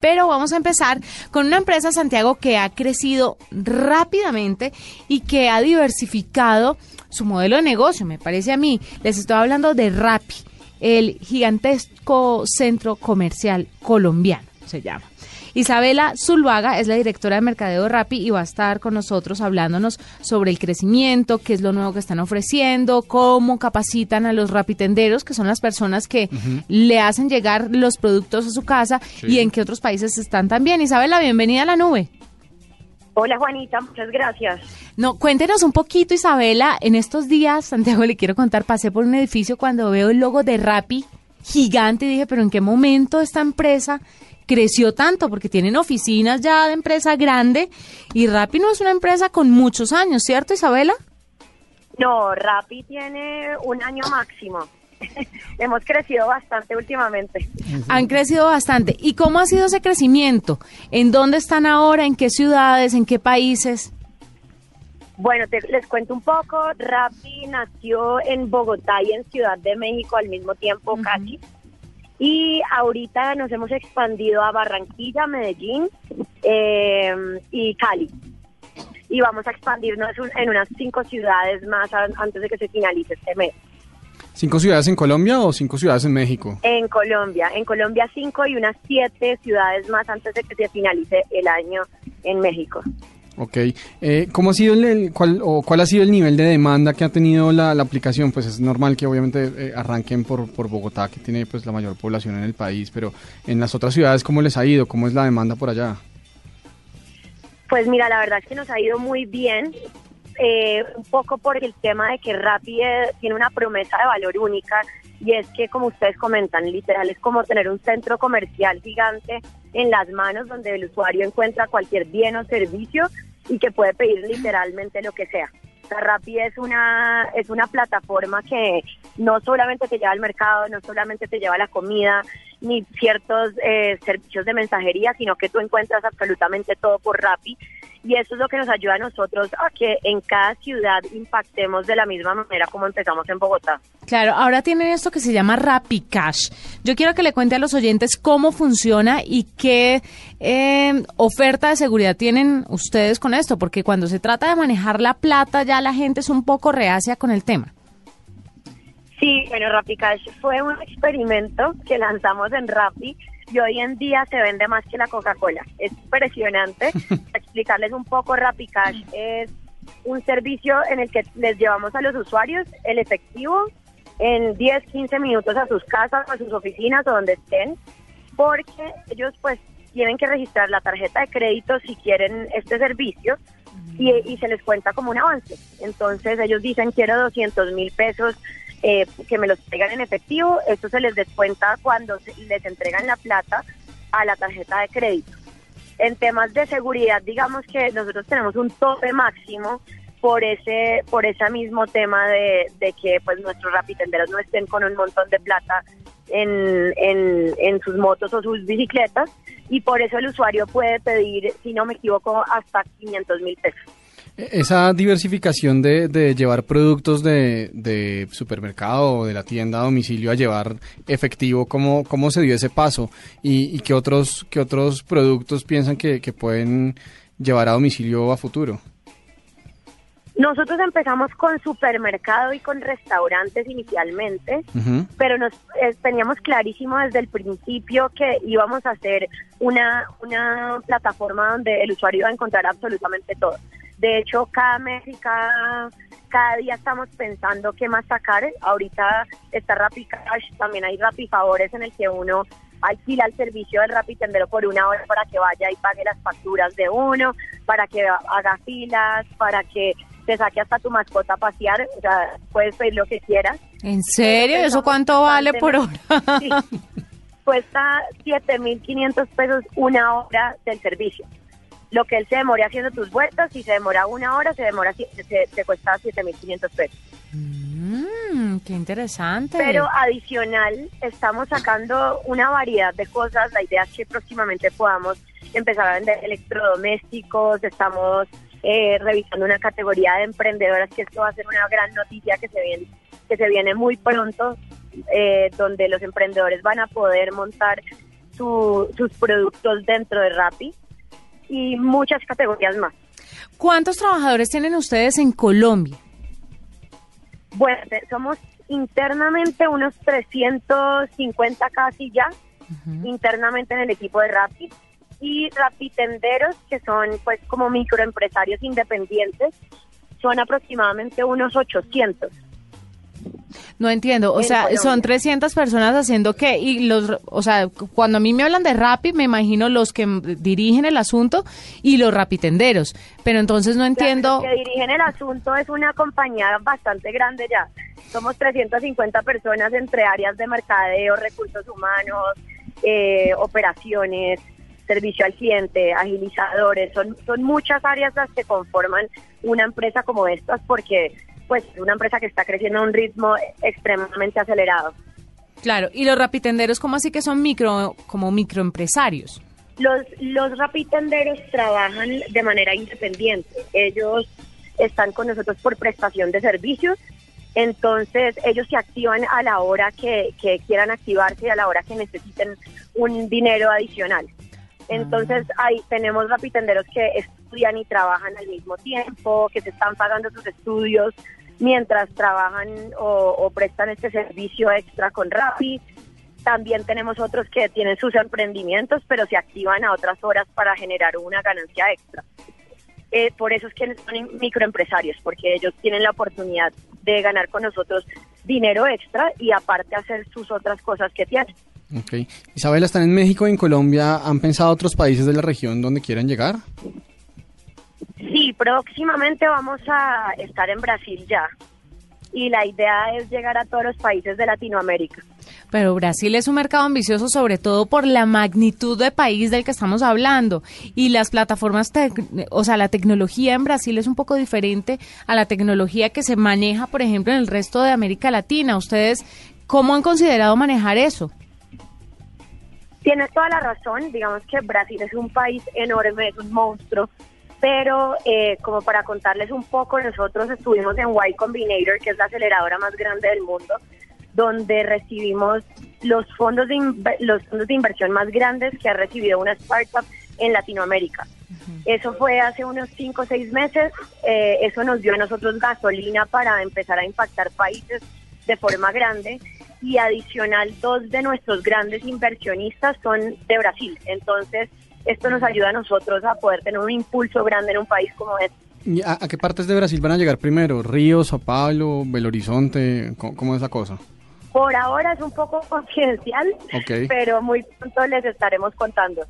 Pero vamos a empezar con una empresa, Santiago, que ha crecido rápidamente y que ha diversificado su modelo de negocio, me parece a mí. Les estoy hablando de Rappi, el gigantesco centro comercial colombiano, se llama. Isabela Zuluaga es la directora de Mercadeo Rappi y va a estar con nosotros hablándonos sobre el crecimiento, qué es lo nuevo que están ofreciendo, cómo capacitan a los rapitenderos, que son las personas que le hacen llegar los productos a su casa y en qué otros países están también. Isabela, bienvenida a la nube. Hola Juanita, muchas gracias. No, cuéntenos un poquito, Isabela. En estos días, Santiago, le quiero contar, pasé por un edificio cuando veo el logo de Rappi gigante y dije, pero ¿en qué momento esta empresa creció tanto porque tienen oficinas ya de empresa grande y Rappi no es una empresa con muchos años, ¿cierto Isabela? No, Rappi tiene un año máximo. Hemos crecido bastante últimamente. Han crecido bastante. ¿Y cómo ha sido ese crecimiento? ¿En dónde están ahora? ¿En qué ciudades? ¿En qué países? Bueno, les cuento un poco. Rappi nació en Bogotá y en Ciudad de México al mismo tiempo casi. Y ahorita nos hemos expandido a Barranquilla, Medellín eh, y Cali. Y vamos a expandirnos en unas cinco ciudades más antes de que se finalice este mes. ¿Cinco ciudades en Colombia o cinco ciudades en México? En Colombia. En Colombia cinco y unas siete ciudades más antes de que se finalice el año en México. Ok. Eh, ¿Cómo ha sido el, cuál, o cuál ha sido el nivel de demanda que ha tenido la, aplicación? Pues es normal que obviamente eh, arranquen por, por Bogotá, que tiene pues la mayor población en el país, pero en las otras ciudades, ¿cómo les ha ido? ¿Cómo es la demanda por allá? Pues mira, la verdad es que nos ha ido muy bien, eh, un poco por el tema de que Rappi tiene una promesa de valor única y es que, como ustedes comentan, literal es como tener un centro comercial gigante en las manos donde el usuario encuentra cualquier bien o servicio y que puede pedir literalmente lo que sea. Rappi es una, es una plataforma que no solamente te lleva al mercado, no solamente te lleva la comida, ni ciertos eh, servicios de mensajería, sino que tú encuentras absolutamente todo por Rappi y eso es lo que nos ayuda a nosotros a que en cada ciudad impactemos de la misma manera como empezamos en Bogotá. Claro, ahora tienen esto que se llama Rappi Cash. Yo quiero que le cuente a los oyentes cómo funciona y qué eh, oferta de seguridad tienen ustedes con esto, porque cuando se trata de manejar la plata ya la gente es un poco reacia con el tema. Sí, bueno, Rappi Cash fue un experimento que lanzamos en Rappi y hoy en día se vende más que la Coca-Cola. Es impresionante. explicarles un poco, RappiCash es un servicio en el que les llevamos a los usuarios el efectivo en 10, 15 minutos a sus casas, a sus oficinas o donde estén, porque ellos pues tienen que registrar la tarjeta de crédito si quieren este servicio y, y se les cuenta como un avance. Entonces ellos dicen quiero 200 mil pesos eh, que me los traigan en efectivo, esto se les descuenta cuando les entregan la plata a la tarjeta de crédito. En temas de seguridad, digamos que nosotros tenemos un tope máximo por ese por ese mismo tema de, que pues nuestros rapitenderos no estén con un montón de plata en, en, en sus motos o sus bicicletas y por eso el usuario puede pedir, si no me equivoco, hasta 500 mil pesos. Esa diversificación de, llevar productos de, supermercado o de la tienda a domicilio a llevar efectivo, ¿cómo, cómo se dio ese paso? ¿Y, qué, otros, qué otros productos piensan que, pueden llevar a domicilio a futuro? Nosotros empezamos con supermercado y con restaurantes inicialmente, pero nos eh, teníamos clarísimo desde el principio que íbamos a hacer una, una plataforma donde el usuario iba a encontrar absolutamente todo. De hecho, cada mes y cada, día estamos pensando qué más sacar. Ahorita está Rappi Cash, también hay Rappi Favores en el que uno alquila el servicio del Rappi Tendero por una hora para que vaya y pague las facturas de uno, para que haga filas, para que te saque hasta tu mascota a pasear, o sea, puedes pedir lo que quieras. ¿En serio? ¿Eso cuánto vale por hora? Sí, cuesta 7.500 pesos una hora del servicio lo que él se demore haciendo tus vueltas, si se demora una hora, se demora se, te cuesta 7.500 pesos. Mmm, qué interesante. Pero adicional, estamos sacando una variedad de cosas. La idea es que próximamente podamos empezar a vender electrodomésticos. Estamos eh, revisando una categoría de emprendedoras, que esto va a ser una gran noticia que se viene, que se viene muy pronto, eh, donde los emprendedores van a poder montar sus productos dentro de Rappi y muchas categorías más. ¿Cuántos trabajadores tienen ustedes en Colombia? Bueno, somos internamente unos 350 casi ya, internamente en el equipo de Rappi y rapitenderos, que son pues como microempresarios independientes, son aproximadamente unos 800. No entiendo, o sea, son 300 personas haciendo qué y los, o sea, cuando a mí me hablan de Rappi, me imagino los que dirigen el asunto y los rapitenderos, pero entonces no entiendo. Los que dirigen el asunto es una compañía bastante grande ya. Somos 350 personas entre áreas de mercadeo, recursos humanos, eh, operaciones, servicio al cliente, agilizadores, son, son muchas áreas las que conforman una empresa como estas porque pues es una empresa que está creciendo a un ritmo extremadamente acelerado. Claro, y los rapitenderos, ¿cómo así que son micro, como microempresarios? Los, los rapitenderos trabajan de manera independiente. Ellos están con nosotros por prestación de servicios, entonces ellos se activan a la hora que, que quieran activarse y a la hora que necesiten un dinero adicional. Entonces ahí tenemos rapitenderos que estudian y trabajan al mismo tiempo, que se están pagando sus estudios mientras trabajan o, prestan este servicio extra con Rappi. También tenemos otros que tienen sus emprendimientos, pero se activan a otras horas para generar una ganancia extra. Eh, por eso es que son microempresarios, porque ellos tienen la oportunidad de ganar con nosotros dinero extra y aparte hacer sus otras cosas que tienen. Ok. Isabela, ¿están en México y en Colombia? ¿Han pensado otros países de la región donde quieran llegar? Próximamente vamos a estar en Brasil ya. Y la idea es llegar a todos los países de Latinoamérica. Pero Brasil es un mercado ambicioso sobre todo por la magnitud de país del que estamos hablando y las plataformas, o sea, la tecnología en Brasil es un poco diferente a la tecnología que se maneja, por ejemplo, en el resto de América Latina. ¿Ustedes cómo han considerado manejar eso? Tienes toda la razón, digamos que Brasil es un país enorme, es un monstruo, pero eh, como para contarles un poco, nosotros estuvimos en Y Combinator, que es la aceleradora más grande del mundo, donde recibimos los fondos de, los fondos de inversión más grandes que ha recibido una startup en Latinoamérica. Eso fue hace unos 5 o 6 meses, eh, eso nos dio a nosotros gasolina para empezar a impactar países de forma grande y adicional dos de nuestros grandes inversionistas son de Brasil. Entonces, esto nos ayuda a nosotros a poder tener un impulso grande en un país como este. ¿Y a, qué partes de Brasil van a llegar primero? ¿Río, Sao Paulo, Belo Horizonte? ¿Cómo, es la cosa? Por ahora es un poco confidencial, pero muy pronto les estaremos contando.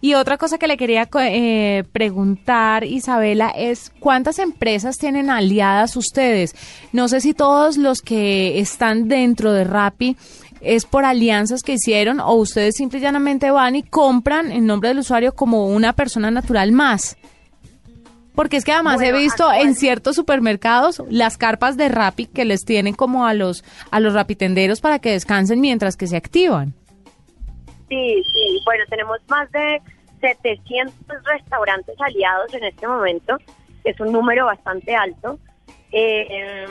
Y otra cosa que le quería eh, preguntar, Isabela, es cuántas empresas tienen aliadas ustedes. No sé si todos los que están dentro de Rappi es por alianzas que hicieron o ustedes simple y llanamente van y compran en nombre del usuario como una persona natural más. Porque es que además he visto en ciertos supermercados las carpas de Rappi que les tienen como a los a los rapitenderos para que descansen mientras que se activan. Sí, sí. Bueno, tenemos más de 700 restaurantes aliados en este momento, que es un número bastante alto. Eh,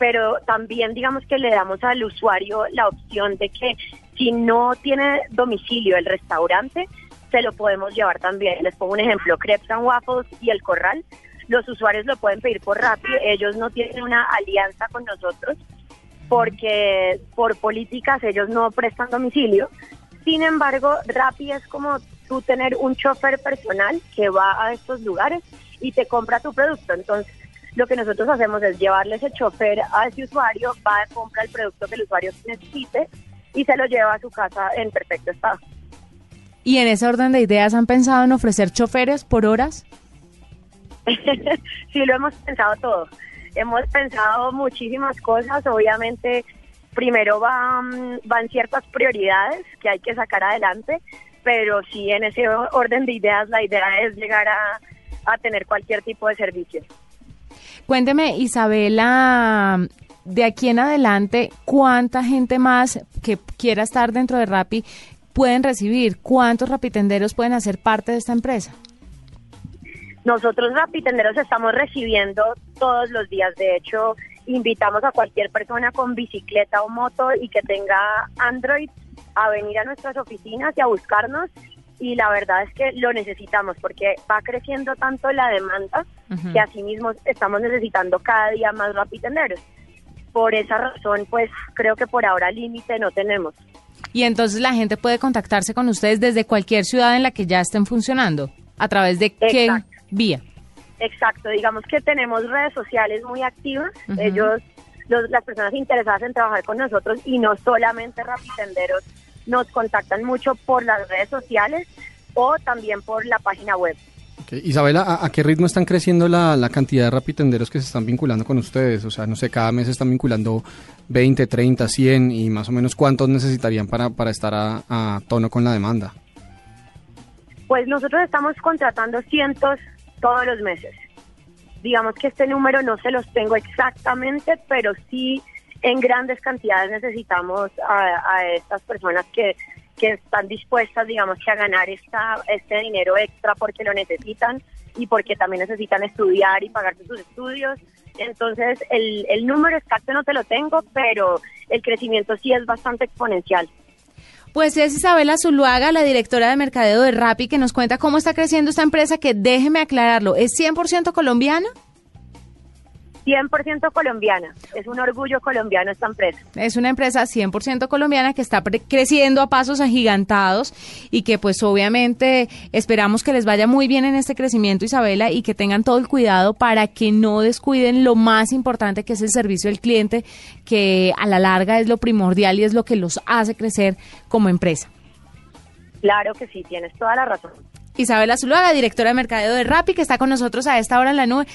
pero también digamos que le damos al usuario la opción de que si no tiene domicilio el restaurante, se lo podemos llevar también. Les pongo un ejemplo, Crepes and Waffles y El Corral, los usuarios lo pueden pedir por Rappi, ellos no tienen una alianza con nosotros porque por políticas ellos no prestan domicilio, sin embargo, Rappi es como tú tener un chofer personal que va a estos lugares y te compra tu producto. Entonces, lo que nosotros hacemos es llevarle ese chofer a ese usuario, va a comprar el producto que el usuario necesite y se lo lleva a su casa en perfecto estado. ¿Y en ese orden de ideas han pensado en ofrecer choferes por horas? sí, lo hemos pensado todo. Hemos pensado muchísimas cosas, obviamente primero van, van ciertas prioridades que hay que sacar adelante, pero sí en ese orden de ideas la idea es llegar a, a tener cualquier tipo de servicio. Cuénteme, Isabela, de aquí en adelante, ¿cuánta gente más que quiera estar dentro de Rappi pueden recibir? ¿Cuántos rapitenderos pueden hacer parte de esta empresa? Nosotros rapitenderos estamos recibiendo todos los días. De hecho, invitamos a cualquier persona con bicicleta o moto y que tenga Android a venir a nuestras oficinas y a buscarnos y la verdad es que lo necesitamos porque va creciendo tanto la demanda que asimismo estamos necesitando cada día más rapitenderos. Por esa razón, pues creo que por ahora límite no tenemos. Y entonces la gente puede contactarse con ustedes desde cualquier ciudad en la que ya estén funcionando. ¿A través de qué vía? Exacto, digamos que tenemos redes sociales muy activas. Ellos, las personas interesadas en trabajar con nosotros y no solamente rapitenderos, nos contactan mucho por las redes sociales o también por la página web. Isabela, ¿a, qué ritmo están creciendo la, cantidad de rapitenderos que se están vinculando con ustedes? O sea, no sé, cada mes están vinculando 20, 30, 100 y más o menos cuántos necesitarían para, para estar a, tono con la demanda. Pues nosotros estamos contratando cientos todos los meses. Digamos que este número no se los tengo exactamente, pero sí en grandes cantidades necesitamos a, estas personas que, que están dispuestas, digamos, que a ganar esta, este dinero extra porque lo necesitan y porque también necesitan estudiar y pagar sus estudios. Entonces, el, el número exacto no te lo tengo, pero el crecimiento sí es bastante exponencial. Pues es Isabela Zuluaga, la directora de mercadeo de Rappi, que nos cuenta cómo está creciendo esta empresa, que déjeme aclararlo, ¿es 100% colombiana? 100% colombiana. Es un orgullo colombiano esta empresa. Es una empresa 100% colombiana que está creciendo a pasos agigantados y que pues obviamente esperamos que les vaya muy bien en este crecimiento, Isabela, y que tengan todo el cuidado para que no descuiden lo más importante que es el servicio del cliente, que a la larga es lo primordial y es lo que los hace crecer como empresa. Claro que sí, tienes toda la razón. Isabela Zuluaga, directora de mercadeo de Rappi, que está con nosotros a esta hora en la nube.